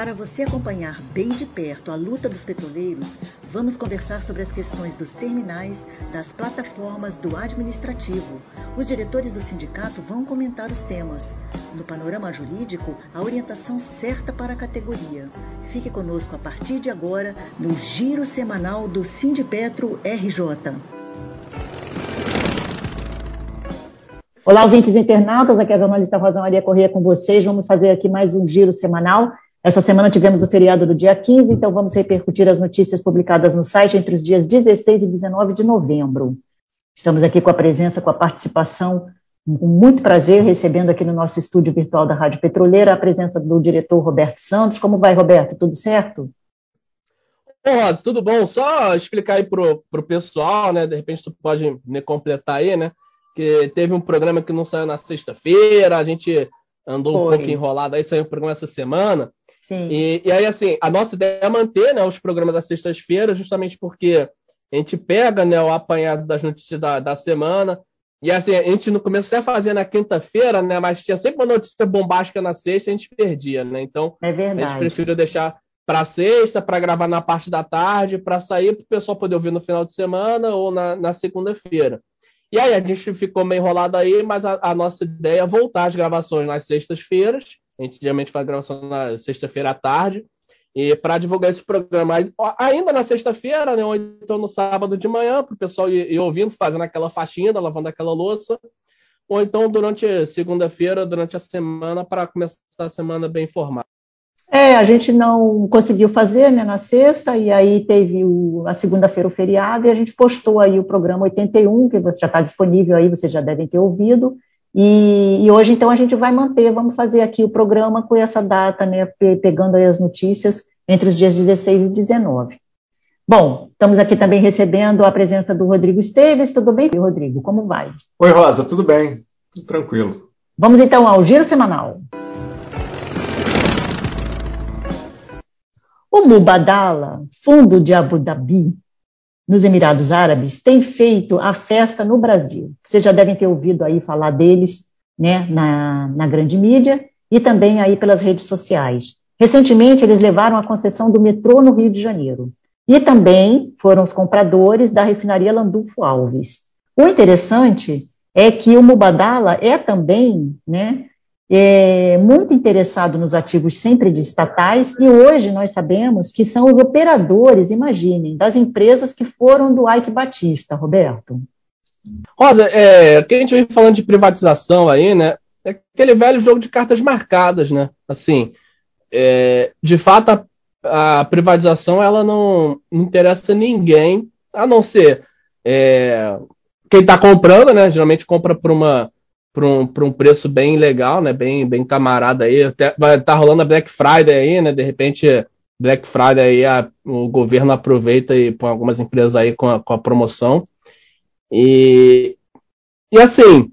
Para você acompanhar bem de perto a luta dos petroleiros, vamos conversar sobre as questões dos terminais, das plataformas, do administrativo. Os diretores do sindicato vão comentar os temas. No panorama jurídico, a orientação certa para a categoria. Fique conosco a partir de agora no Giro Semanal do Sindipetro RJ. Olá, ouvintes internautas, aqui é a jornalista Rosa Maria Corrêa com vocês. Vamos fazer aqui mais um giro semanal essa semana tivemos o feriado do dia 15, então vamos repercutir as notícias publicadas no site entre os dias 16 e 19 de novembro. Estamos aqui com a presença, com a participação, com muito prazer, recebendo aqui no nosso estúdio virtual da Rádio Petroleira a presença do diretor Roberto Santos. Como vai, Roberto? Tudo certo? Bom, Rosa, tudo bom? Só explicar aí pro, pro pessoal, né? De repente tu pode me completar aí, né? Que teve um programa que não saiu na sexta-feira, a gente andou Foi. um pouco enrolado aí, saiu um programa essa semana. E, e, aí, assim, a nossa ideia é manter né, os programas às sextas-feiras, justamente porque a gente pega né, o apanhado das notícias da, da semana. E assim, a gente não começou a fazer na quinta-feira, né? Mas tinha sempre uma notícia bombástica na sexta e a gente perdia, né? Então, é a gente preferiu deixar para sexta, para gravar na parte da tarde, para sair para o pessoal poder ouvir no final de semana ou na, na segunda-feira. E aí a gente ficou meio enrolado aí, mas a, a nossa ideia é voltar às gravações nas sextas-feiras a gente geralmente faz gravação na sexta-feira à tarde. E para divulgar esse programa, ainda na sexta-feira, né, ou então no sábado de manhã, para o pessoal ir, ir, ouvindo, fazendo aquela faxina, lavando aquela louça, ou então durante segunda-feira, durante a semana, para começar a semana bem informada. É, a gente não conseguiu fazer né, na sexta, e aí teve o, a segunda-feira o feriado, e a gente postou aí o programa 81, que já está disponível aí, vocês já devem ter ouvido, e, e, hoje, então, a gente vai manter, vamos fazer aqui o programa com essa data, né, pegando aí as notícias entre os dias 16 e 19. Bom, estamos aqui também recebendo a presença do Rodrigo Esteves. Tudo bem, Rodrigo? Como vai? Oi, Rosa, tudo bem? Tudo tranquilo. Vamos então ao giro semanal. O Mubadala, fundo de Abu Dhabi, nos Emirados Árabes tem feito a festa no Brasil. Vocês já devem ter ouvido aí falar deles né, na, na grande mídia e também aí pelas redes sociais. Recentemente, eles levaram a concessão do metrô no Rio de Janeiro. E também foram os compradores da refinaria Landulfo Alves. O interessante é que o Mubadala é também né, é, muito interessado nos ativos sempre de estatais, e hoje nós sabemos que são os operadores, imaginem, das empresas que foram do Ike Batista, Roberto. Rosa, é, que a gente vem falando de privatização aí, né? É aquele velho jogo de cartas marcadas, né? Assim, é, de fato, a, a, privatização ela não, não interessa ninguém, a não ser é, quem está comprando, né? Geralmente compra por uma por um, um preço bem legal, né? Bem, bem camarada aí. Até, vai estar tá rolando a Black Friday aí, né? De repente, Black Friday aí a, o governo aproveita e põe algumas empresas aí com a, com a promoção. E, e assim,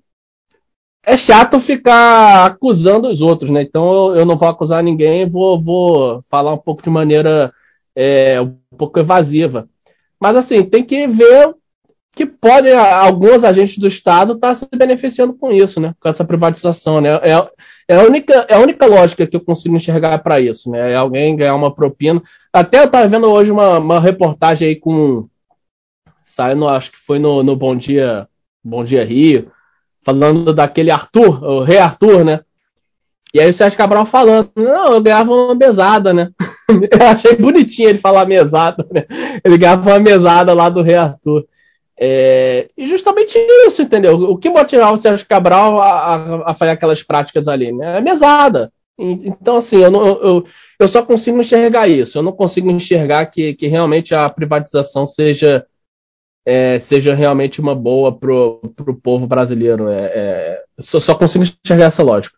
é chato ficar acusando os outros, né? Então eu, eu não vou acusar ninguém, vou, vou falar um pouco de maneira é, um pouco evasiva. Mas assim, tem que ver que podem, alguns agentes do Estado estar tá se beneficiando com isso, né? Com essa privatização, né? É, é, a, única, é a única lógica que eu consigo enxergar para isso, né? É alguém ganhar uma propina. Até eu estava vendo hoje uma, uma reportagem aí com. Saindo, acho que foi no, no Bom Dia Bom Dia Rio, falando daquele Arthur, o rei Arthur, né? E aí o Sérgio Cabral falando, não, eu ganhava uma mesada, né? eu achei bonitinho ele falar mesada, né? Ele ganhava uma mesada lá do rei Arthur. É, e justamente isso, entendeu? O que motivava o Sérgio Cabral a, a, a fazer aquelas práticas ali? Né? É mesada. Então, assim, eu, não, eu, eu só consigo enxergar isso. Eu não consigo enxergar que, que realmente a privatização seja, é, seja realmente uma boa para o povo brasileiro. É, é, só, só consigo enxergar essa lógica.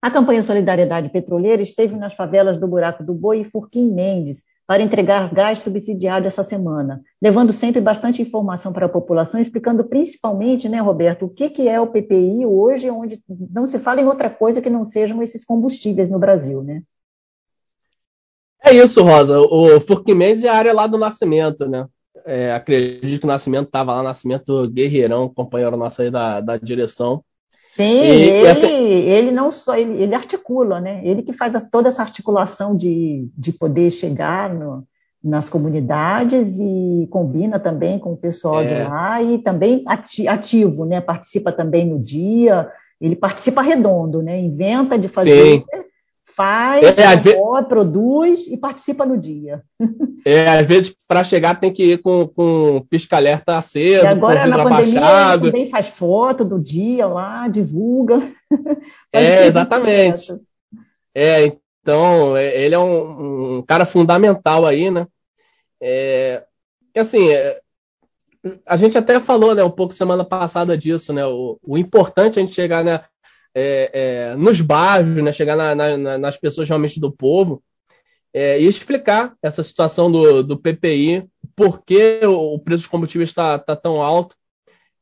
A campanha Solidariedade Petroleira esteve nas favelas do Buraco do Boi e Furquim Mendes, para entregar gás subsidiado essa semana, levando sempre bastante informação para a população, explicando principalmente, né, Roberto, o que, que é o PPI hoje, onde não se fala em outra coisa que não sejam esses combustíveis no Brasil, né? É isso, Rosa. O Furquimendes é a área lá do Nascimento, né? É, acredito que o Nascimento estava lá, Nascimento Guerreirão, companheiro nosso aí da, da direção. Sim, ele, essa... ele não só, ele, ele, articula, né? Ele que faz toda essa articulação de, de poder chegar no, nas comunidades e combina também com o pessoal é. de lá e também ativo, né? Participa também no dia, ele participa redondo, né? Inventa de fazer, Sim. Faz, é, produz e participa no dia. É, às vezes para chegar tem que ir com, com pisca-alerta aceso, e agora na pandemia ele também faz foto do dia lá, divulga. é, exatamente. É, então, é, ele é um, um, cara fundamental aí, né? É, assim, é, a gente até falou né, um pouco semana passada disso, né? O, o importante é a gente chegar né, é, é, nos bairros, né, chegar na, na, nas pessoas realmente do povo é, e explicar essa situação do, do PPI, por que o preço dos combustíveis está tá tão alto.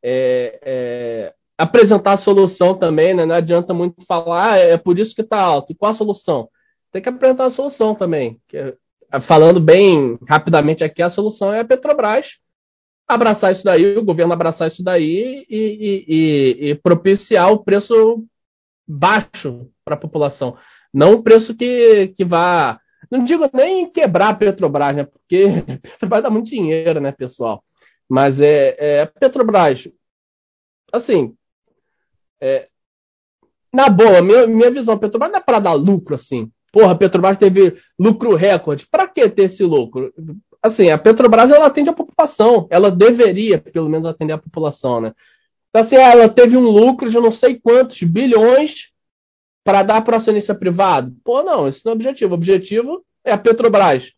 É, é, apresentar a solução também, né? não adianta muito falar, ah, é por isso que está alto. E qual a solução? Tem que apresentar a solução também. Que, falando bem rapidamente aqui, a solução é a Petrobras abraçar isso daí, o governo abraçar isso daí e, e, e, e propiciar o preço baixo para a população. Não o preço que, que vá não digo nem quebrar a Petrobras, né? Porque Petrobras dá muito dinheiro, né, pessoal? Mas é, é Petrobras, assim, é, na boa, minha, minha visão, Petrobras não é para dar lucro, assim. Porra, a Petrobras teve lucro recorde. Para que ter esse lucro? Assim, a Petrobras ela atende a população. Ela deveria, pelo menos, atender a população, né? Então, assim, ela teve um lucro de não sei quantos bilhões para dar para o acionista privado? Pô, não, esse não é o objetivo. O objetivo é a Petrobras.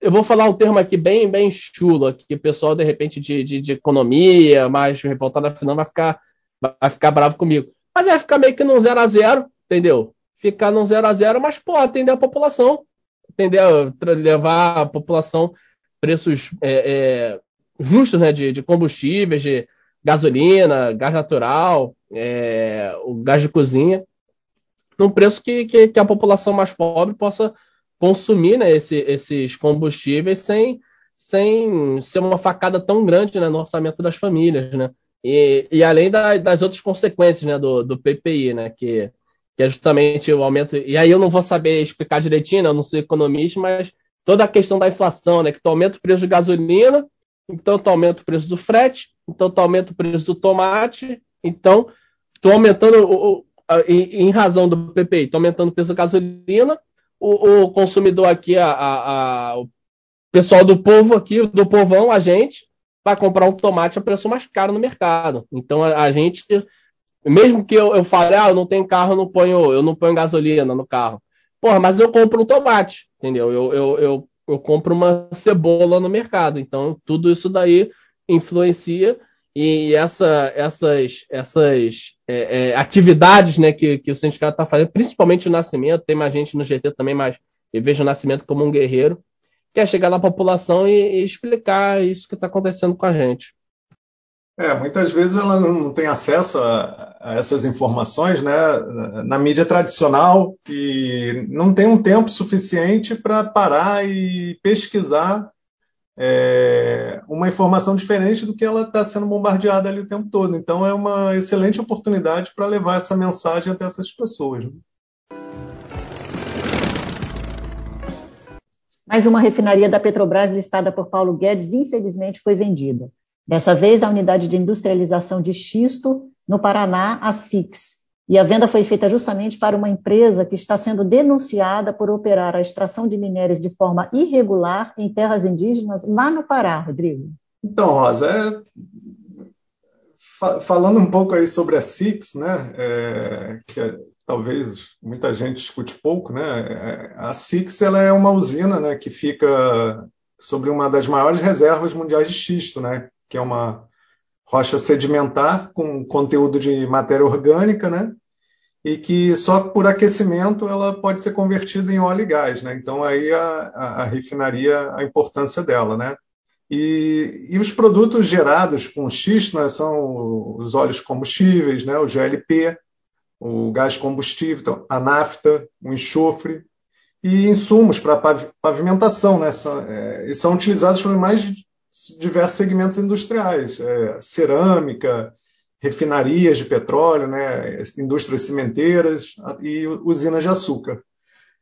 Eu vou falar um termo aqui bem, bem chulo, aqui, que o pessoal, de repente, de, de, de economia, mais revoltado afinal, vai ficar, vai ficar bravo comigo. Mas é ficar meio que num 0 a 0 entendeu? Ficar num 0 a 0 mas, pô, atender a população. Entendeu? Levar a população preços é, é, justos né, de, de combustíveis, de gasolina, gás natural, é, o gás de cozinha, num preço que, que, que, a população mais pobre possa consumir né, esse, esses combustíveis sem, sem ser uma facada tão grande né, no orçamento das famílias. Né? E, e além da, das outras consequências né, do, do PPI, né, que, que é justamente o aumento. E aí eu não vou saber explicar direitinho, né, eu não sou economista, mas toda a questão da inflação, né, que tu aumenta o preço de gasolina, então tu aumenta o preço do frete, então tu aumenta o preço do tomate, então tu aumentando o, em, em, razão do PPI, tu aumentando o preço da gasolina, o, o consumidor aqui, a, a, a, o pessoal do povo aqui, do povão, a gente, vai comprar um tomate a preço mais caro no mercado. Então a, a gente, mesmo que eu, eu fale, ah, eu não tenho carro, eu não ponho, eu não ponho gasolina no carro. Porra, mas eu compro um tomate, entendeu? Eu, eu, eu, eu compro uma cebola no mercado. Então tudo isso daí influencia e essa, essas, essas é, é, atividades né, que, que o sindicato está fazendo, principalmente o Nascimento, tem mais gente no GT também, mas eu vejo o Nascimento como um guerreiro, quer chegar na população e, e explicar isso que está acontecendo com a gente. É, muitas vezes ela não tem acesso a, a, essas informações né, na mídia tradicional e não tem um tempo suficiente para parar e pesquisar é, uma informação diferente do que ela está sendo bombardeada ali o tempo todo. Então, é uma excelente oportunidade para levar essa mensagem até essas pessoas. Né? Mais uma refinaria da Petrobras listada por Paulo Guedes, infelizmente, foi vendida. Dessa vez, a unidade de industrialização de xisto no Paraná, a SIX, e a venda foi feita justamente para uma empresa que está sendo denunciada por operar a extração de minérios de forma irregular em terras indígenas lá no Pará, Rodrigo. Então, Rosa, é... falando um pouco aí sobre a SIX, né, é... que é... talvez muita gente escute pouco, né, é, a SIX ela é uma usina, né, que fica sobre uma das maiores reservas mundiais de xisto, né, que é uma rocha sedimentar com conteúdo de matéria orgânica, né? E que só por aquecimento ela pode ser convertida em óleo e gás, né? Então aí a, a, a refinaria, a importância dela, né? E, e, os produtos gerados com xisto né, são os óleos combustíveis, né, o GLP, o gás combustível, então, a nafta, o enxofre e insumos para pavimentação, né, são, é, e são utilizados por mais diversos segmentos industriais, é, cerâmica, refinarias de petróleo, né, indústrias cimenteiras e usinas de açúcar.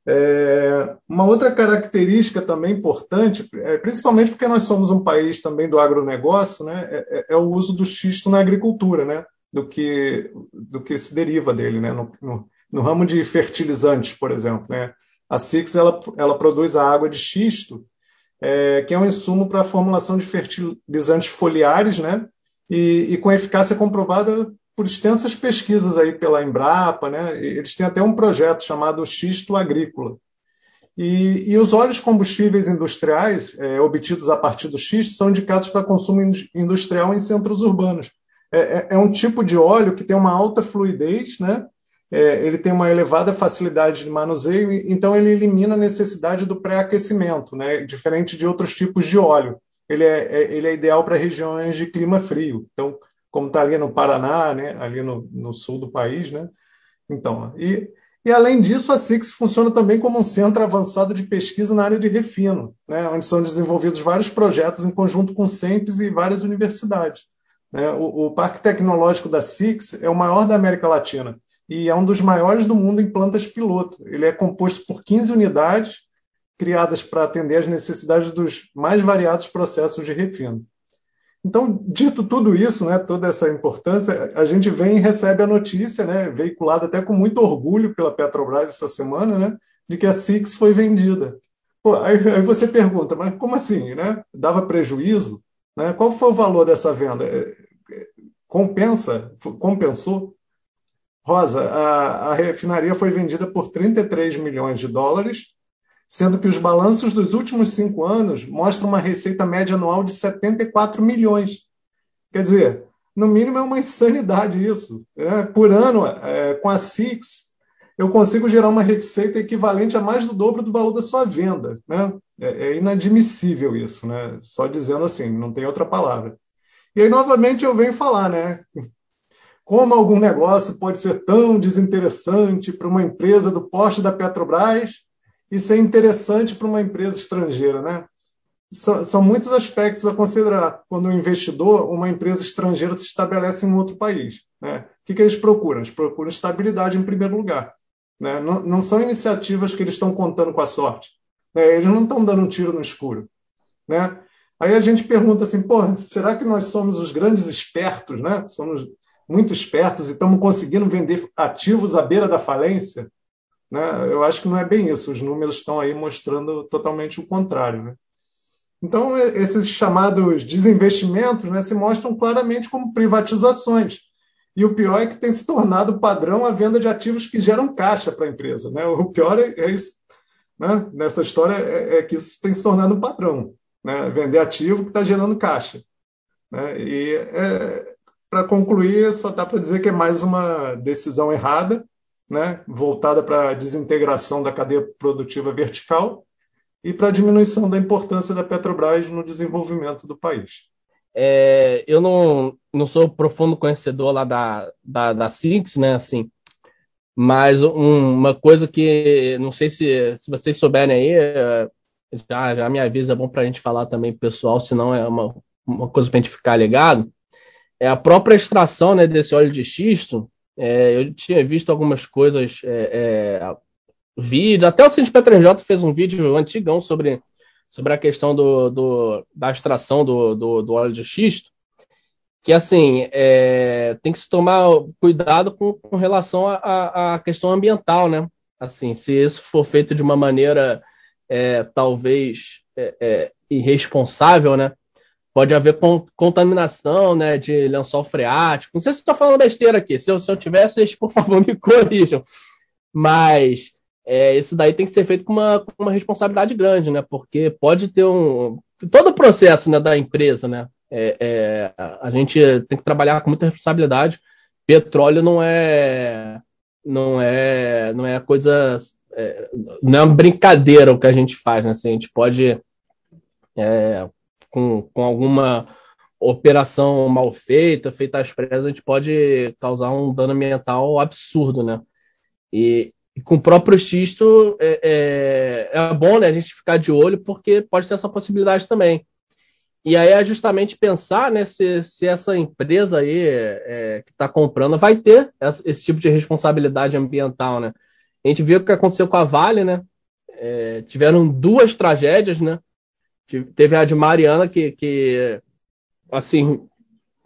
É, uma outra característica também importante, é, principalmente porque nós somos um país também do agronegócio, né, é, é, é o uso do xisto na agricultura, né, do que, do que se deriva dele. Né, no, no, no ramo de fertilizantes, por exemplo. Né, a Six ela, ela produz a água de xisto, é, que é um insumo para a formulação de fertilizantes foliares, né, e, e com eficácia comprovada por extensas pesquisas aí pela Embrapa, né? Eles têm até um projeto chamado Xisto Agrícola. E, e os óleos combustíveis industriais é, obtidos a partir do xisto são indicados para consumo industrial em centros urbanos. É, é, é, um tipo de óleo que tem uma alta fluidez, né? É, ele tem uma elevada facilidade de manuseio, então ele elimina a necessidade do pré-aquecimento, né? diferente de outros tipos de óleo. Ele é, é ele é ideal para regiões de clima frio. Então, como está ali no Paraná, né, ali no, no, sul do país. Né? Então, e, e além disso, a SIX funciona também como um centro avançado de pesquisa na área de refino, né, onde são desenvolvidos vários projetos em conjunto com o SEMPES e várias universidades. Né? O, o Parque Tecnológico da SIX é o maior da América Latina e é um dos maiores do mundo em plantas piloto. Ele é composto por 15 unidades criadas para atender às necessidades dos mais variados processos de refino. Então, dito tudo isso, né, toda essa importância, a gente vem e recebe a notícia, né, veiculada até com muito orgulho pela Petrobras essa semana, né, de que a Six foi vendida. Pô, aí, aí, você pergunta, mas como assim? Né? Dava prejuízo? Né? Qual foi o valor dessa venda? É, é, compensa? Compensou? Rosa, a, a refinaria foi vendida por 33 milhões de dólares sendo que os balanços dos últimos cinco anos mostram uma receita média anual de 74 milhões. Quer dizer, no mínimo é uma insanidade isso. Né? Por ano, é, com a Six, eu consigo gerar uma receita equivalente a mais do dobro do valor da sua venda. Né? É, é inadmissível isso, né? só dizendo assim, não tem outra palavra. E aí, novamente, eu venho falar, né? Como algum negócio pode ser tão desinteressante para uma empresa do porte da Petrobras isso é interessante para uma empresa estrangeira, né? São, são, muitos aspectos a considerar quando um investidor, uma empresa estrangeira, se estabelece em outro país. Né? O que, que eles procuram? Eles procuram estabilidade em primeiro lugar. Né? Não, não, são iniciativas que eles estão contando com a sorte. Né? Eles não estão dando um tiro no escuro. Né? Aí a gente pergunta assim, pô, será que nós somos os grandes espertos, né? Somos muito espertos e estamos conseguindo vender ativos à beira da falência? Né? Eu acho que não é bem isso, os números estão aí mostrando totalmente o contrário. Né? Então, esses chamados desinvestimentos né, se mostram claramente como privatizações. E o pior é que tem se tornado padrão a venda de ativos que geram caixa para a empresa. Né? O pior é, é isso, né? nessa história é, é, que isso tem se tornado um padrão. Né? Vender ativo que está gerando caixa. Né? E é, para concluir, só dá para dizer que é mais uma decisão errada né, voltada para a desintegração da cadeia produtiva vertical e para a diminuição da importância da Petrobras no desenvolvimento do país. É, eu não, não sou profundo conhecedor lá da, da, da né, assim, mas um, uma coisa que não sei se, se vocês souberem aí, é, já, já me avisa, é bom para a gente falar também pessoal, senão é uma, uma coisa para a gente ficar ligado, é a própria extração né, desse óleo de xisto, é, eu tinha visto algumas coisas, é, é, vídeos, até o Cindy J fez um vídeo antigão sobre, sobre a questão do, do da extração do, do, do, óleo de xisto, que assim, é, tem que se tomar cuidado com, com relação à questão ambiental, né? Assim, se isso for feito de uma maneira é, talvez é, irresponsável, né? Pode haver contaminação né, de lençol freático. Não sei se estou falando besteira aqui. Se eu, se eu tivesse, vocês, por favor, me corrijam. Mas é, isso daí tem que ser feito com uma, com uma responsabilidade grande, né? Porque pode ter um. Todo o processo né, da empresa, né? É, é, a gente tem que trabalhar com muita responsabilidade. Petróleo não é. Não é, não é coisa. É, não é uma brincadeira o que a gente faz, né? Assim, a gente pode é, com, com alguma operação mal feita, feita às pressas, a gente pode causar um dano ambiental absurdo, né? E, e com o próprio xisto é, é, é, bom né, a gente ficar de olho, porque pode ter essa possibilidade também. E aí é justamente pensar né, se, se essa empresa aí é, que está comprando vai ter esse tipo de responsabilidade ambiental, né? A gente viu o que aconteceu com a Vale, né? É, tiveram duas tragédias, né? Teve a de Mariana, que, que assim,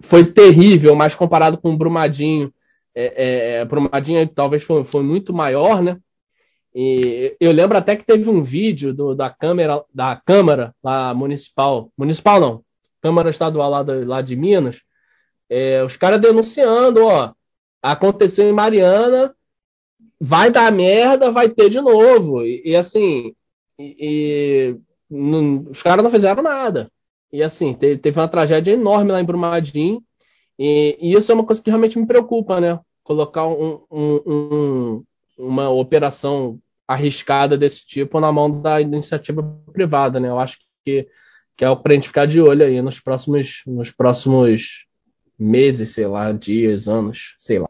foi terrível, mas comparado com o Brumadinho, é, é, Brumadinho talvez foi, foi muito maior, né? E eu lembro até que teve um vídeo do, da câmera da Câmara lá municipal, municipal não, Câmara Estadual lá, lá de Minas, é, os caras denunciando, ó, aconteceu em Mariana, vai dar merda, vai ter de novo. E, e assim, e, e não, os caras não fizeram nada. E assim, teve, teve, uma tragédia enorme lá em Brumadinho. E, e, isso é uma coisa que realmente me preocupa, né? Colocar um, um, um, uma operação arriscada desse tipo na mão da iniciativa privada, né? Eu acho que, que é o para ficar de olho aí nos próximos, nos próximos meses, sei lá, dias, anos, sei lá.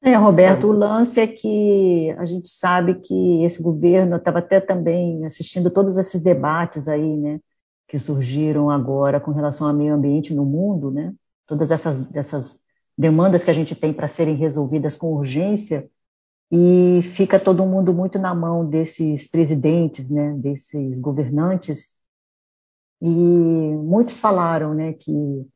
É, Roberto, o lance é que a gente sabe que esse governo estava até também assistindo todos esses debates aí, né, que surgiram agora com relação ao meio ambiente no mundo, né, todas essas, essas demandas que a gente tem para serem resolvidas com urgência, e fica todo mundo muito na mão desses presidentes, né, desses governantes, e muitos falaram, né, que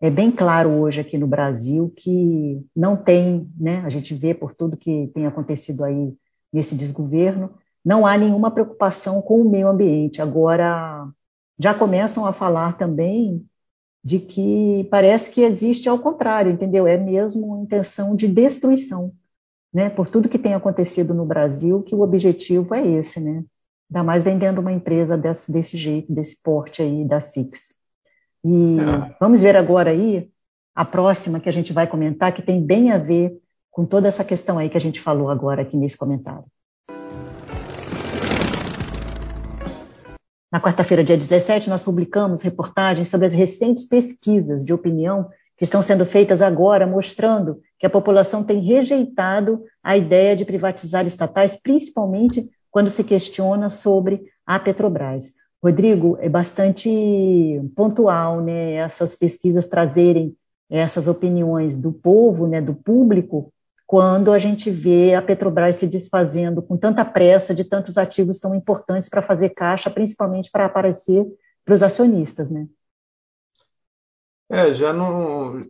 é bem claro hoje aqui no Brasil que não tem, né, a gente vê por tudo que tem acontecido aí nesse desgoverno, não há nenhuma preocupação com o meio ambiente. Agora, já começam a falar também de que parece que existe ao contrário, entendeu? É mesmo intenção de destruição né, por tudo que tem acontecido no Brasil, que o objetivo é esse, né? Ainda mais vendendo uma empresa desse, desse jeito, desse porte aí da Six. E é. vamos ver agora aí a próxima que a gente vai comentar, que tem bem a ver com toda essa questão aí que a gente falou agora aqui nesse comentário. Na quarta-feira, dia 17, nós publicamos reportagens sobre as recentes pesquisas de opinião que estão sendo feitas agora, mostrando que a população tem rejeitado a ideia de privatizar estatais, principalmente quando se questiona sobre a Petrobras. Rodrigo, é bastante pontual, né, essas pesquisas trazerem essas opiniões do povo, né, do público, quando a gente vê a Petrobras se desfazendo com tanta pressa de tantos ativos tão importantes para fazer caixa, principalmente para aparecer para os acionistas, né? É, já não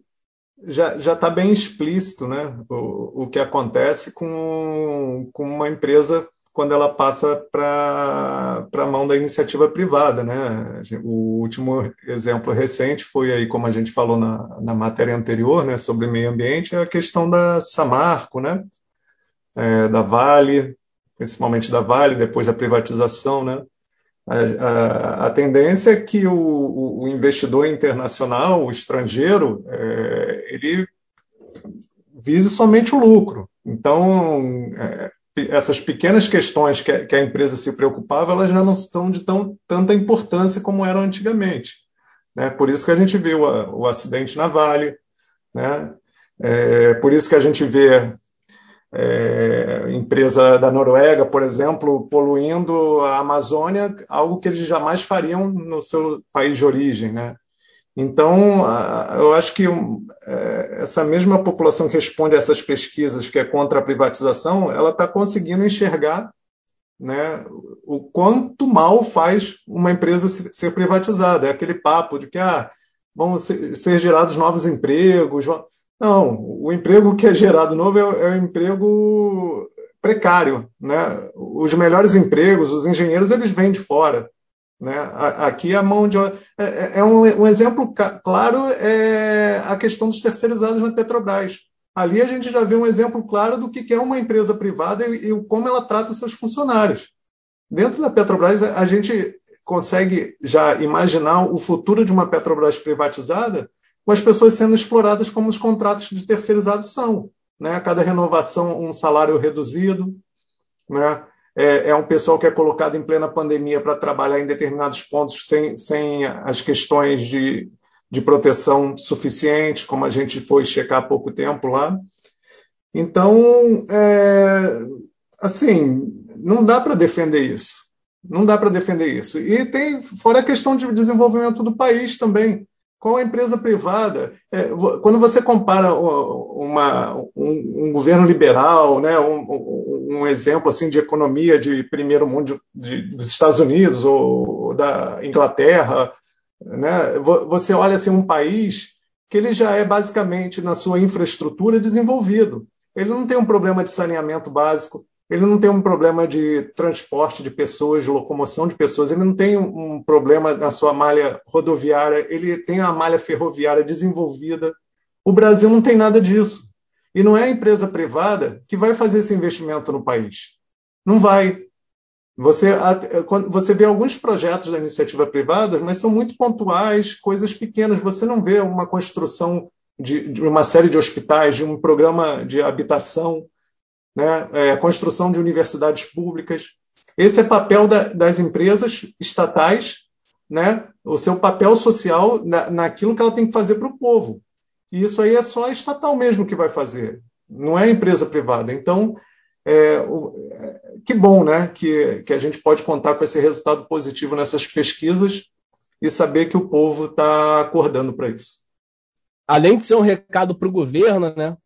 já está bem explícito né, o, o que acontece com, com uma empresa quando ela passa para a mão da iniciativa privada. Né? O último exemplo recente foi aí, como a gente falou na, na matéria anterior, né, sobre meio ambiente, a questão da Samarco, né? É, da Vale, principalmente da Vale, depois da privatização, né? A, a, a tendência é que o, o, investidor internacional, o estrangeiro, é, ele vise somente o lucro. Então, é, essas pequenas questões que a, que a, empresa se preocupava, elas já não estão de tão, tanta importância como eram antigamente. Né? Por isso que a gente viu a, o acidente na Vale, né? É, por isso que a gente vê é, empresa da Noruega, por exemplo, poluindo a Amazônia, algo que eles jamais fariam no seu país de origem, né? Então, eu acho que é, essa mesma população que responde a essas pesquisas, que é contra a privatização, ela está conseguindo enxergar né, o quanto mal faz uma empresa ser privatizada. É aquele papo de que ah, vão ser, gerados novos empregos. Não, o emprego que é gerado novo é, é um emprego precário. Né? Os melhores empregos, os engenheiros, eles vêm de fora. Né? Aqui a mão de é, é, é um, exemplo claro é a questão dos terceirizados na Petrobras. Ali a gente já vê um exemplo claro do que é uma empresa privada e, e como ela trata os seus funcionários. Dentro da Petrobras, a gente consegue já imaginar o futuro de uma Petrobras privatizada com as pessoas sendo exploradas como os contratos de terceirizados são. Né? A cada renovação, um salário reduzido. Né? É, é, um pessoal que é colocado em plena pandemia para trabalhar em determinados pontos sem, sem as questões de, de proteção suficientes, como a gente foi checar há pouco tempo lá. Então, é, assim, não dá para defender isso. Não dá para defender isso. E tem, fora a questão de desenvolvimento do país também. Qual a empresa privada? É, quando você compara uma, um, um, governo liberal, né, um, um, exemplo assim de economia de primeiro mundo de, de, dos Estados Unidos ou da Inglaterra, né, você olha assim um país que ele já é basicamente na sua infraestrutura desenvolvido. Ele não tem um problema de saneamento básico, ele não tem um problema de transporte de pessoas, de locomoção de pessoas, ele não tem um problema na sua malha rodoviária, ele tem a malha ferroviária desenvolvida. O Brasil não tem nada disso. E não é a empresa privada que vai fazer esse investimento no país. Não vai. Você, você vê alguns projetos da iniciativa privada, mas são muito pontuais, coisas pequenas. Você não vê uma construção de, de uma série de hospitais, de um programa de habitação né, é, construção de universidades públicas. Esse é papel da, das empresas estatais, né, o seu papel social na, naquilo que ela tem que fazer para o povo. E isso aí é só a estatal mesmo que vai fazer, não é empresa privada. Então, é, é, que bom né, que, que a gente pode contar com esse resultado positivo nessas pesquisas e saber que o povo está acordando para isso. Além de ser um recado para o governo, né,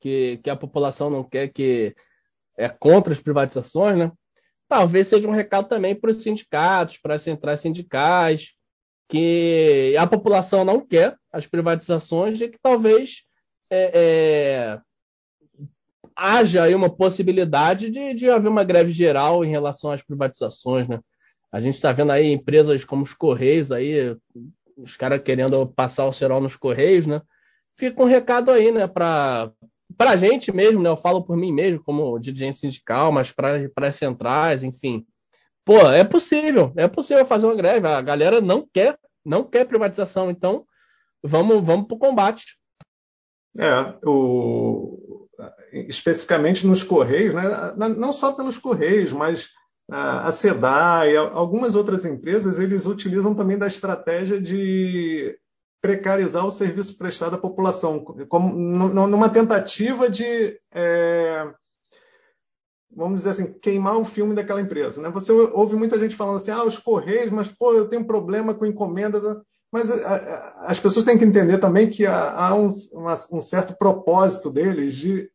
que, que a população não quer, que é contra as privatizações, né? Talvez seja um recado também para os sindicatos, para as centrais sindicais, que a população não quer as privatizações e que talvez é, é, haja aí uma possibilidade de, de haver uma greve geral em relação às privatizações, né? A gente está vendo aí empresas como os Correios aí, os caras querendo passar o cerol nos Correios, né? Fica um recado aí, né, para para a gente mesmo, né? Eu falo por mim mesmo, como dirigente sindical, mas para as centrais, enfim. Pô, é possível, é possível fazer uma greve. A galera não quer, não quer privatização, então vamos, vamos para o combate. É, o, especificamente nos Correios, né? não só pelos Correios, mas a SEDAI, algumas outras empresas, eles utilizam também da estratégia de precarizar o serviço prestado à população, como numa tentativa de, é, vamos dizer assim, queimar o filme daquela empresa. Né? Você ouve muita gente falando assim, ah, os Correios, mas pô, eu tenho problema com encomenda. Mas as pessoas têm que entender também que há um, um certo propósito deles de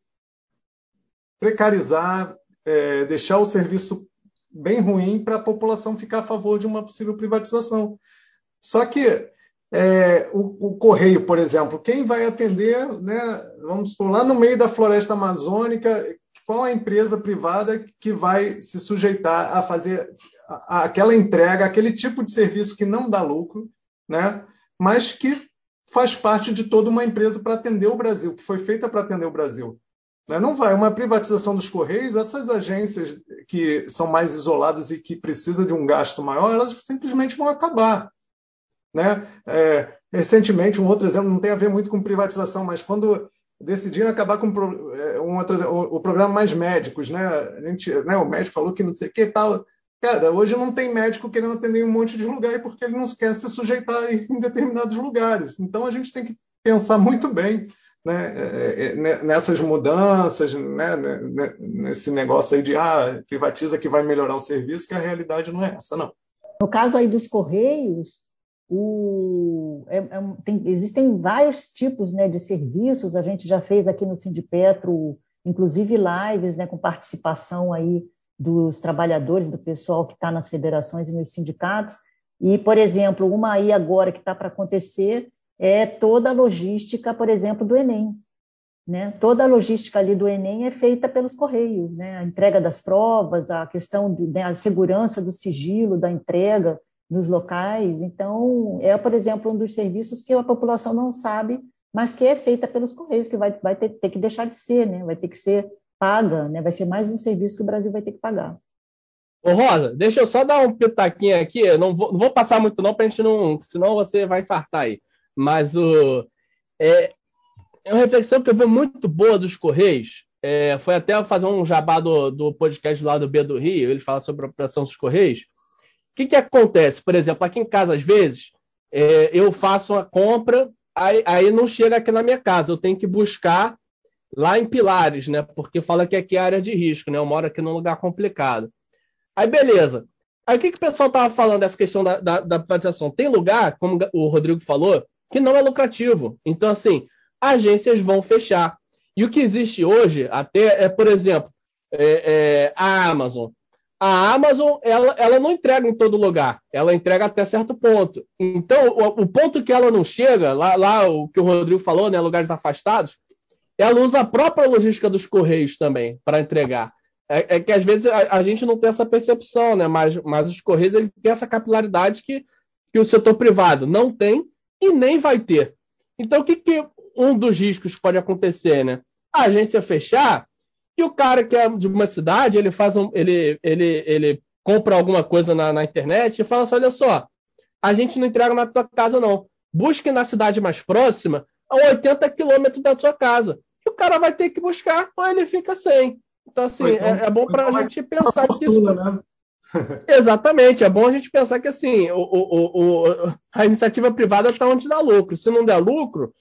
precarizar, é, deixar o serviço bem ruim para a população ficar a favor de uma possível privatização. Só que é, o, o, correio, por exemplo, quem vai atender, né, vamos por lá no meio da floresta amazônica, qual a empresa privada que vai se sujeitar a fazer aquela entrega, aquele tipo de serviço que não dá lucro, né, mas que faz parte de toda uma empresa para atender o Brasil, que foi feita para atender o Brasil. Né? Não vai. Uma privatização dos Correios, essas agências que são mais isoladas e que precisam de um gasto maior, elas simplesmente vão acabar. Né? É, recentemente, um outro exemplo, não tem a ver muito com privatização, mas quando decidiram acabar com é, o, programa Mais Médicos, né? A gente, né, o médico falou que não sei o que tal. Cara, hoje não tem médico querendo atender em um monte de lugar porque ele não quer se sujeitar em determinados lugares. Então a gente tem que pensar muito bem né, é, é, nessas mudanças, né, nesse negócio aí de ah, privatiza que vai melhorar o serviço, que a realidade não é essa, não. No caso aí dos Correios, o, é, é, tem, existem vários tipos né, de serviços, a gente já fez aqui no Sindipetro, inclusive lives né, com participação aí dos trabalhadores, do pessoal que está nas federações e nos sindicatos. E, por exemplo, uma aí agora que está para acontecer é toda a logística, por exemplo, do Enem. Né? Toda a logística ali do Enem é feita pelos Correios, né? a entrega das provas, a questão da né, segurança do sigilo da entrega, nos locais. Então, é, por exemplo, um dos serviços que a população não sabe, mas que é feita pelos Correios, que vai, vai ter, ter que deixar de ser, né? vai ter que ser paga, né? vai ser mais um serviço que o Brasil vai ter que pagar. Ô Rosa, deixa eu só dar um pitaquinho aqui, eu não vou, não vou passar muito não, para a gente não, senão você vai fartar aí. Mas o, é, é uma reflexão que eu vi muito boa dos Correios, é, foi até fazer um jabá do, do podcast lá do B do Rio, eles falam sobre a operação dos Correios, que, que acontece? Por exemplo, aqui em casa, às vezes, é, eu faço uma compra, aí, aí não chega aqui na minha casa, eu tenho que buscar lá em Pilares, né? Porque fala que aqui é área de risco, né? Eu moro aqui num lugar complicado. Aí, beleza. Aí o que, que o pessoal estava falando dessa questão da, da, da, privatização? Tem lugar, como o Rodrigo falou, que não é lucrativo. Então, assim, agências vão fechar. E o que existe hoje, até, é, por exemplo, é, é, a Amazon. A Amazon, ela, ela não entrega em todo lugar, ela entrega até certo ponto. Então, o, o ponto que ela não chega, lá, lá o que o Rodrigo falou, né, lugares afastados, ela usa a própria logística dos correios também para entregar. É, é, que às vezes a, a, gente não tem essa percepção, né? Mas, mas os Correios ele tem essa capilaridade que, que o setor privado não tem e nem vai ter. Então, o que, que um dos riscos pode acontecer, né? A agência fechar e o cara que é de uma cidade, ele faz um, ele, ele, ele compra alguma coisa na, na internet e fala assim: olha só, a gente não entrega na tua casa, não. Busque na cidade mais próxima, a 80 quilômetros da sua casa. E o cara vai ter que buscar, ou ele fica sem. Então, assim, então, é, é, bom para a gente pensar que isso... né? Exatamente, é bom a gente pensar que assim, o, o, o, a iniciativa privada está onde dá lucro. Se não der lucro,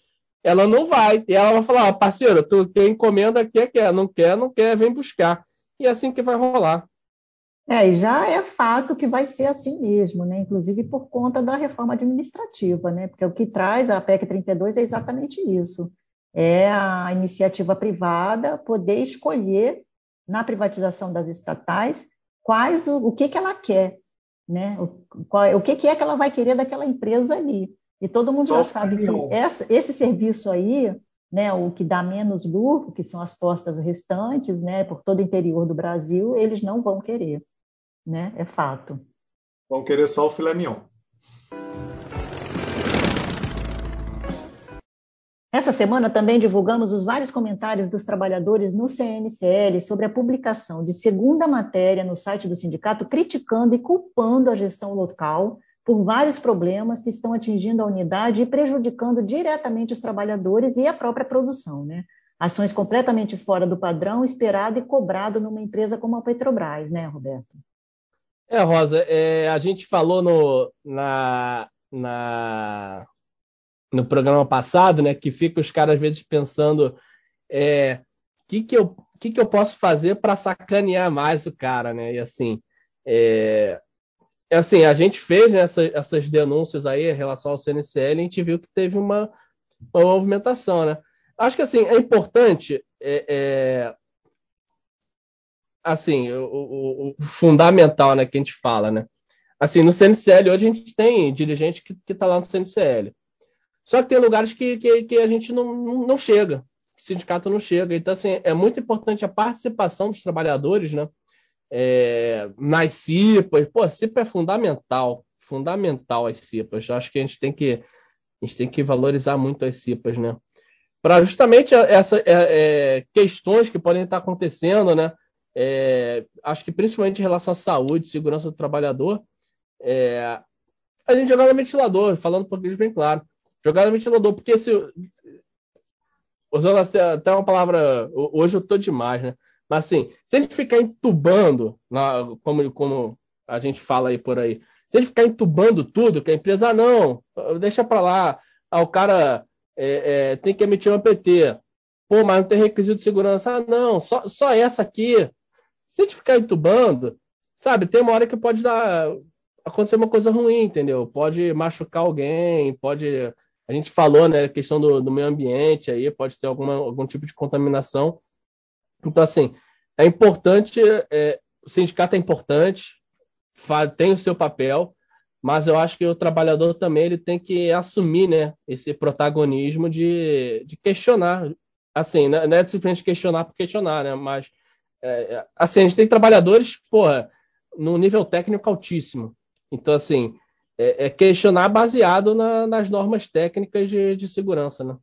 ela não vai. E ela vai falar, parceiro, tu tem encomenda, quer, quer, não quer, não quer, vem buscar. E é assim que vai rolar. É, e já é fato que vai ser assim mesmo, né? Inclusive por conta da reforma administrativa, né? Porque o que traz a PEC 32 é exatamente isso. É a iniciativa privada poder escolher na privatização das estatais quais o, o que, que ela quer, né? O, qual, o que, que é que ela vai querer daquela empresa ali. E todo mundo Só já sabe que essa, esse serviço aí, né, o que dá menos lucro, que são as postas restantes, né, por todo o interior do Brasil, eles não vão querer, né? É fato. Vão querer só o filé mignon. Essa semana também divulgamos os vários comentários dos trabalhadores no CNCL sobre a publicação de segunda matéria no site do sindicato criticando e culpando a gestão local por vários problemas que estão atingindo a unidade e prejudicando diretamente os trabalhadores e a própria produção, né? Ações completamente fora do padrão esperado e cobrado numa empresa como a Petrobras, né, Roberto? É, Rosa, é, a gente falou no, na, na no programa passado, né? Que fica os caras às vezes pensando é, que que eu que, que eu posso fazer para sacanear mais o cara, né? E assim, é, assim, a gente fez né, essa, essas denúncias aí em relação ao CNCL, a gente viu que teve uma, uma movimentação, né? Acho que assim é importante, é, é assim, o, o, o, fundamental, né, que a gente fala, né? Assim, no CNCL hoje a gente tem dirigente que está lá no CNCL. Só que tem lugares que, que, que a gente não, não chega, o sindicato não chega. Então, assim, é muito importante a participação dos trabalhadores, né? É, nas CIPAs. Pô, a CIPA é fundamental, fundamental as CIPAs. Acho que a gente tem que, a gente tem que valorizar muito as CIPAs, né? Para justamente essas é, é, questões que podem estar acontecendo, né? É, acho que principalmente em relação à saúde, segurança do trabalhador, é, a gente joga no ventilador, falando português bem claro. Jogar no ventilador, porque se. Usando até uma palavra. Hoje eu tô demais, né? Mas assim, se a gente ficar entubando, como, como a gente fala aí por aí, se a gente ficar entubando tudo, que a empresa, ah, não, deixa para lá, ah, o cara é, é, tem que emitir um APT. Pô, mas não tem requisito de segurança. Ah, não, só, só essa aqui. Se a gente ficar entubando, sabe, tem uma hora que pode dar acontecer uma coisa ruim, entendeu? Pode machucar alguém, pode a gente falou, né, questão do, do meio ambiente aí, pode ter alguma, algum tipo de contaminação. Então, assim, é importante, é, o sindicato é importante, tem o seu papel, mas eu acho que o trabalhador também ele tem que assumir né, esse protagonismo de, de questionar. Assim, né, não é simplesmente questionar por questionar, né? Mas é, é, assim, a gente tem trabalhadores, porra, num nível técnico altíssimo. Então, assim, é, é questionar baseado na, nas normas técnicas de, de segurança. Né?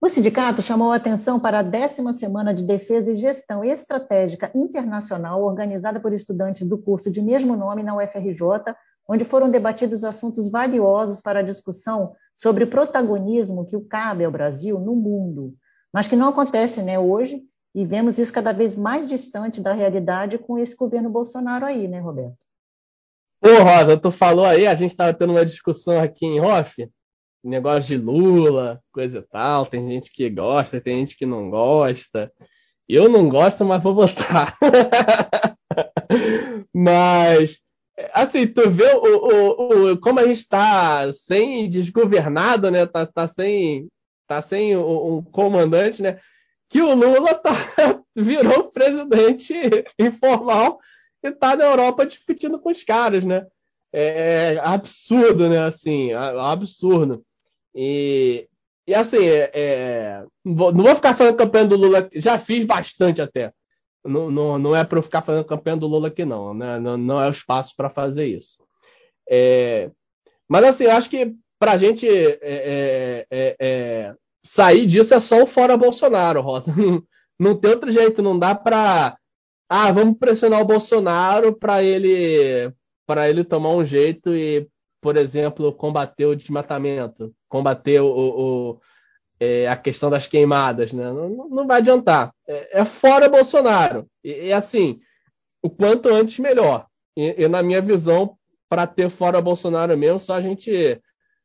O sindicato chamou a atenção para a décima semana de defesa e gestão estratégica internacional organizada por estudantes do curso de mesmo nome na UFRJ, onde foram debatidos assuntos valiosos para a discussão sobre o protagonismo que o cabe ao Brasil no mundo, mas que não acontece né, hoje e vemos isso cada vez mais distante da realidade com esse governo Bolsonaro aí, né, Roberto? Ô, Rosa, tu falou aí, a gente estava tendo uma discussão aqui em off, negócio de Lula, coisa e tal, tem gente que gosta, tem gente que não gosta. Eu não gosto, mas vou votar. mas, assim, tu vê o, o, o, como a gente está sem desgovernado, né? Tá, tá sem, tá sem um, um comandante, né? Que o Lula tá, virou presidente informal e tá na Europa discutindo com os caras, né? É, absurdo, né? Assim, absurdo. E, e assim, é, é, não vou ficar falando campanha do Lula, já fiz bastante até. Não, não, não é para eu ficar fazendo campanha do Lula aqui, não, né? não. Não é o espaço para fazer isso. É, mas assim, acho que para a gente é, é, é, sair disso é só o fora Bolsonaro, Rosa. Não, não tem outro jeito, não dá para. Ah, vamos pressionar o Bolsonaro para ele para ele tomar um jeito e, por exemplo, combater o desmatamento, combater o, o é, a questão das queimadas, né? Não, não vai adiantar. É, é fora Bolsonaro. E, assim, o quanto antes melhor. E, e na minha visão, para ter fora Bolsonaro mesmo, só a gente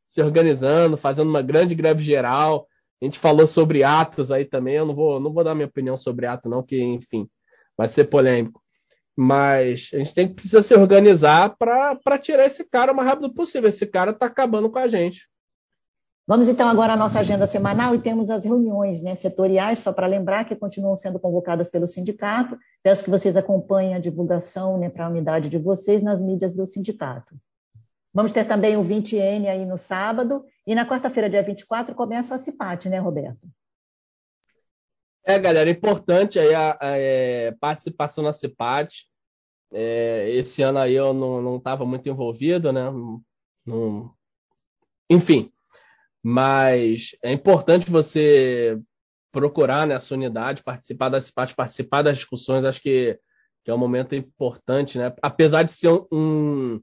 se organizando, fazendo uma grande greve geral. A gente falou sobre atos aí também. Eu não vou, não vou dar minha opinião sobre ato, não, que, enfim, vai ser polêmico. Mas a gente tem que precisa se organizar para tirar esse cara o mais rápido possível. Esse cara está acabando com a gente. Vamos então agora à nossa agenda semanal e temos as reuniões né, setoriais, só para lembrar que continuam sendo convocadas pelo sindicato. Peço que vocês acompanhem a divulgação né, para a unidade de vocês nas mídias do sindicato. Vamos ter também o 20N aí no sábado, e na quarta-feira, dia 24, começa a CIPAT, né, Roberto? É, galera, importante aí a, a, a é, participação na CIPAT. É, esse ano aí eu não estava muito envolvido, né? Não, enfim, mas é importante você procurar né, unidade, participar das CIPAT, participar das discussões, acho que, que, é um momento importante, né? Apesar de ser um,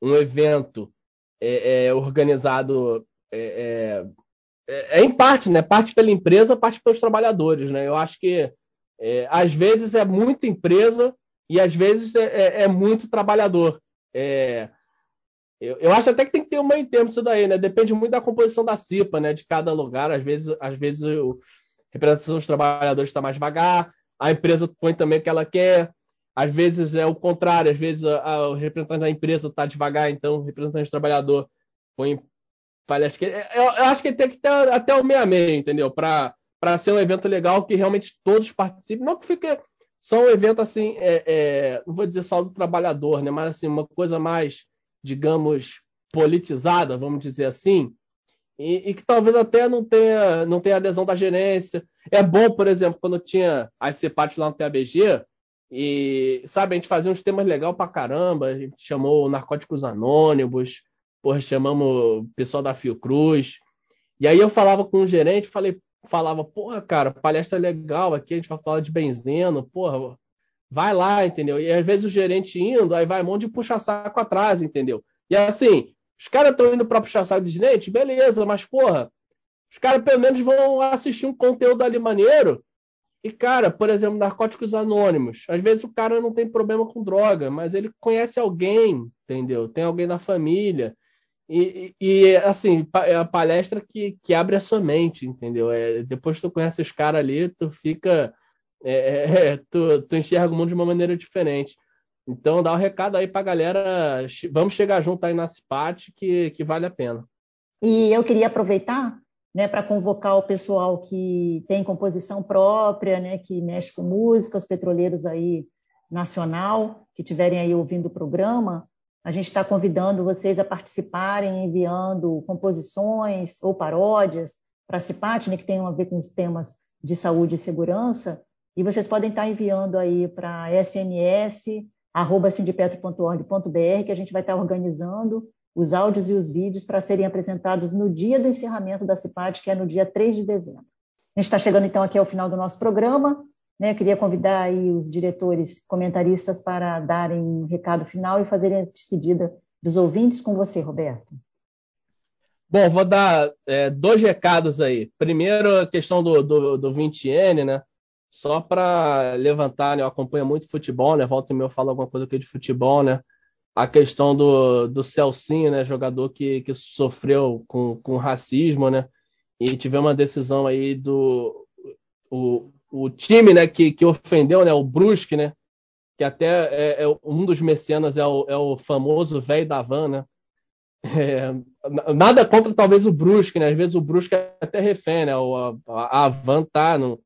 um evento é, é, organizado é, é é, em parte, né? Parte pela empresa, parte pelos trabalhadores, né? Eu acho que é, às vezes é muita empresa e às vezes é, é, é muito trabalhador. É, eu, eu, acho até que tem que ter uma em termos isso daí, né? Depende muito da composição da CIPA, né? De cada lugar. Às vezes, às vezes o, a representação dos trabalhadores está mais vagar, a empresa põe também o que ela quer. Às vezes é o contrário, às vezes a, a, o representante da empresa está devagar, então o representante do trabalhador põe Parece que eu, eu, acho que tem que ter até o meia-meia, entendeu? Para ser um evento legal que realmente todos participem. Não que fique só um evento assim, é, é, não vou dizer só do trabalhador, né? Mas assim, uma coisa mais, digamos, politizada, vamos dizer assim, e, e, que talvez até não tenha, não tenha adesão da gerência. É bom, por exemplo, quando tinha as CEPAT lá no TABG, e sabe, a gente fazia uns temas legais pra caramba, a gente chamou Narcóticos Anônimos, porra, chamamos o pessoal da Fiocruz. E aí eu falava com o gerente, falei, falava, porra, cara, palestra legal aqui, a gente vai falar de benzeno, porra, vai lá, entendeu? E às vezes o gerente indo, aí vai um monte de puxa-saco atrás, entendeu? E assim, os caras estão indo para puxar-saco de gerente, beleza, mas porra, os caras pelo menos vão assistir um conteúdo ali maneiro. E, cara, por exemplo, narcóticos anônimos. Às vezes o cara não tem problema com droga, mas ele conhece alguém, entendeu? Tem alguém na família. E, e, assim, é a palestra que, que abre a sua mente, entendeu? É, depois tu conhece os caras ali, tu fica. É, é, é, tu, tu enxerga o mundo de uma maneira diferente. Então, dá o um recado aí pra galera. Vamos chegar junto aí na CIPAT, que, que vale a pena. E eu queria aproveitar né, para convocar o pessoal que tem composição própria, né, que mexe com música, os petroleiros aí nacional, que estiverem aí ouvindo o programa, a gente está convidando vocês a participarem, enviando composições ou paródias para a CIPAT, né, que tenham a ver com os temas de saúde e segurança, e vocês podem estar tá enviando aí para sms@sindipetro.org.br, que a gente vai estar tá organizando os áudios e os vídeos para serem apresentados no dia do encerramento da CIPAT, que é no dia 3 de dezembro. A gente está chegando então aqui ao final do nosso programa. Né? Queria convidar aí os diretores comentaristas para darem um recado final e fazerem a despedida dos ouvintes com você, Roberto. Bom, vou dar é, dois recados aí. Primeiro, a questão do, do, do 20N, né? Só para levantar, né? eu acompanho muito futebol, né? Volta e meia eu falo alguma coisa aqui de futebol, né? A questão do, do Celcinho, né? Jogador que, que sofreu com, com racismo, né? E tivemos uma decisão aí do. O, o time né, que, que ofendeu, né, o Brusque, né, que até é, é um dos mecenas é o, é o famoso velho da van, né? É, nada contra talvez o Brusque, né? Às vezes o Brusque é até refém, né? O, a, a van tá no,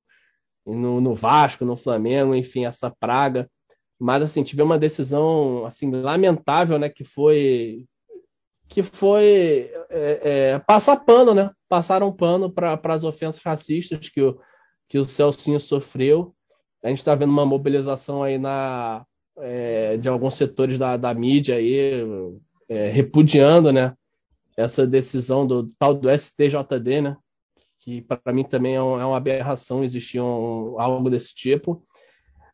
no, no, Vasco, no Flamengo, enfim, essa praga. Mas assim, tive uma decisão assim lamentável, né? Que foi que foi é, é, passar pano, né? Passaram pano para as ofensas racistas que o, que o Celcinho sofreu. A gente está vendo uma mobilização aí na, é, de alguns setores da, da mídia aí, é, repudiando né, essa decisão do tal do STJD, né, que para mim também é, um, é, uma aberração existir um, algo desse tipo.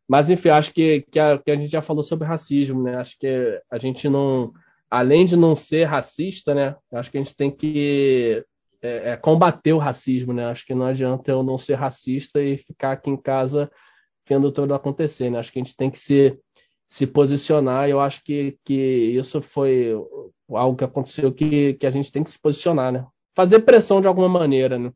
Mas, enfim, acho que, que a, que, a, gente já falou sobre racismo, né? Acho que a gente não, além de não ser racista, né? Acho que a gente tem que é, é, combater o racismo, né? Acho que não adianta eu não ser racista e ficar aqui em casa vendo tudo acontecer, né? Acho que a gente tem que se, se posicionar e eu acho que, que isso foi algo que aconteceu que, que a gente tem que se posicionar, né? Fazer pressão de alguma maneira, né?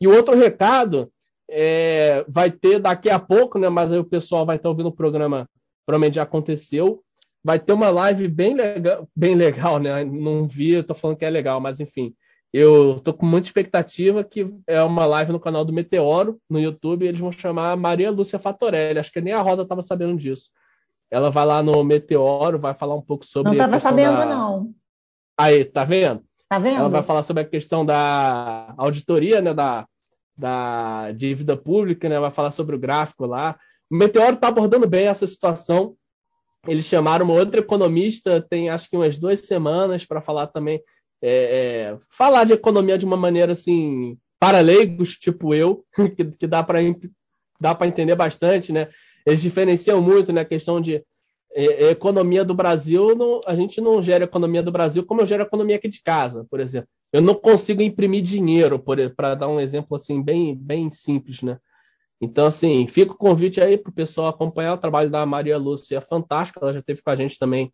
E o outro recado é, vai ter daqui a pouco, né? Mas aí o pessoal vai estar ouvindo o programa, provavelmente já aconteceu. Vai ter uma live bem legal, bem legal, né? Não vi, eu tô falando que é legal, mas enfim eu tô com muita expectativa que é uma live no canal do Meteoro, no YouTube, e eles vão chamar Maria Lúcia Fatorelli. Acho que nem a Rosa estava sabendo disso. Ela vai lá no Meteoro, vai falar um pouco sobre. Não estava sabendo, da... não. Aí, tá vendo? Tá vendo? Ela vai falar sobre a questão da auditoria, né? Da, da dívida pública, né? Vai falar sobre o gráfico lá. O Meteoro está abordando bem essa situação. Eles chamaram uma outra economista, tem acho que umas duas semanas, para falar também é, é, falar de economia de uma maneira assim, para leigos, tipo eu, que, que dá para dá entender bastante, né? Eles diferenciam muito na né, questão de é, é, economia do Brasil, não, a gente não gera economia do Brasil como eu gero economia aqui de casa, por exemplo. Eu não consigo imprimir dinheiro, para dar um exemplo assim bem, bem simples, né? Então, assim, fica o convite aí para o pessoal acompanhar o trabalho da Maria Lúcia, é fantástico, ela já esteve com a gente também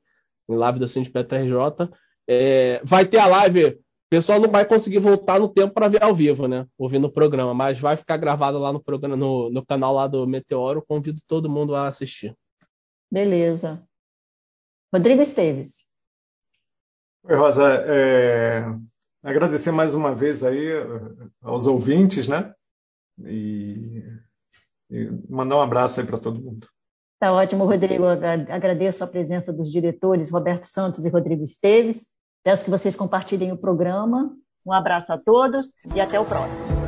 em live do Sindicato RJ. É, vai ter a live. O pessoal não vai conseguir voltar no tempo para ver ao vivo, né? Ouvindo o programa, mas vai ficar gravado lá no programa, no, no canal lá do Meteoro. Convido todo mundo a assistir. Beleza. Rodrigo Esteves. Oi, Rosa. É... Agradecer mais uma vez aí eh, aos ouvintes, né? E, e mandar um abraço aí para todo mundo. Tá ótimo, Rodrigo. Agradeço a presença dos diretores Roberto Santos e Rodrigo Esteves. Peço que vocês compartilhem o programa. Um abraço a todos e até o próximo.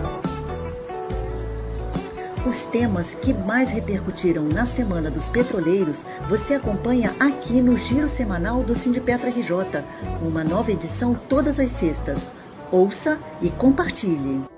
Os temas que mais repercutiram na Semana dos Petroleiros você acompanha aqui no Giro Semanal do Sindipetro RJ, uma nova edição todas as sextas. Ouça e compartilhe.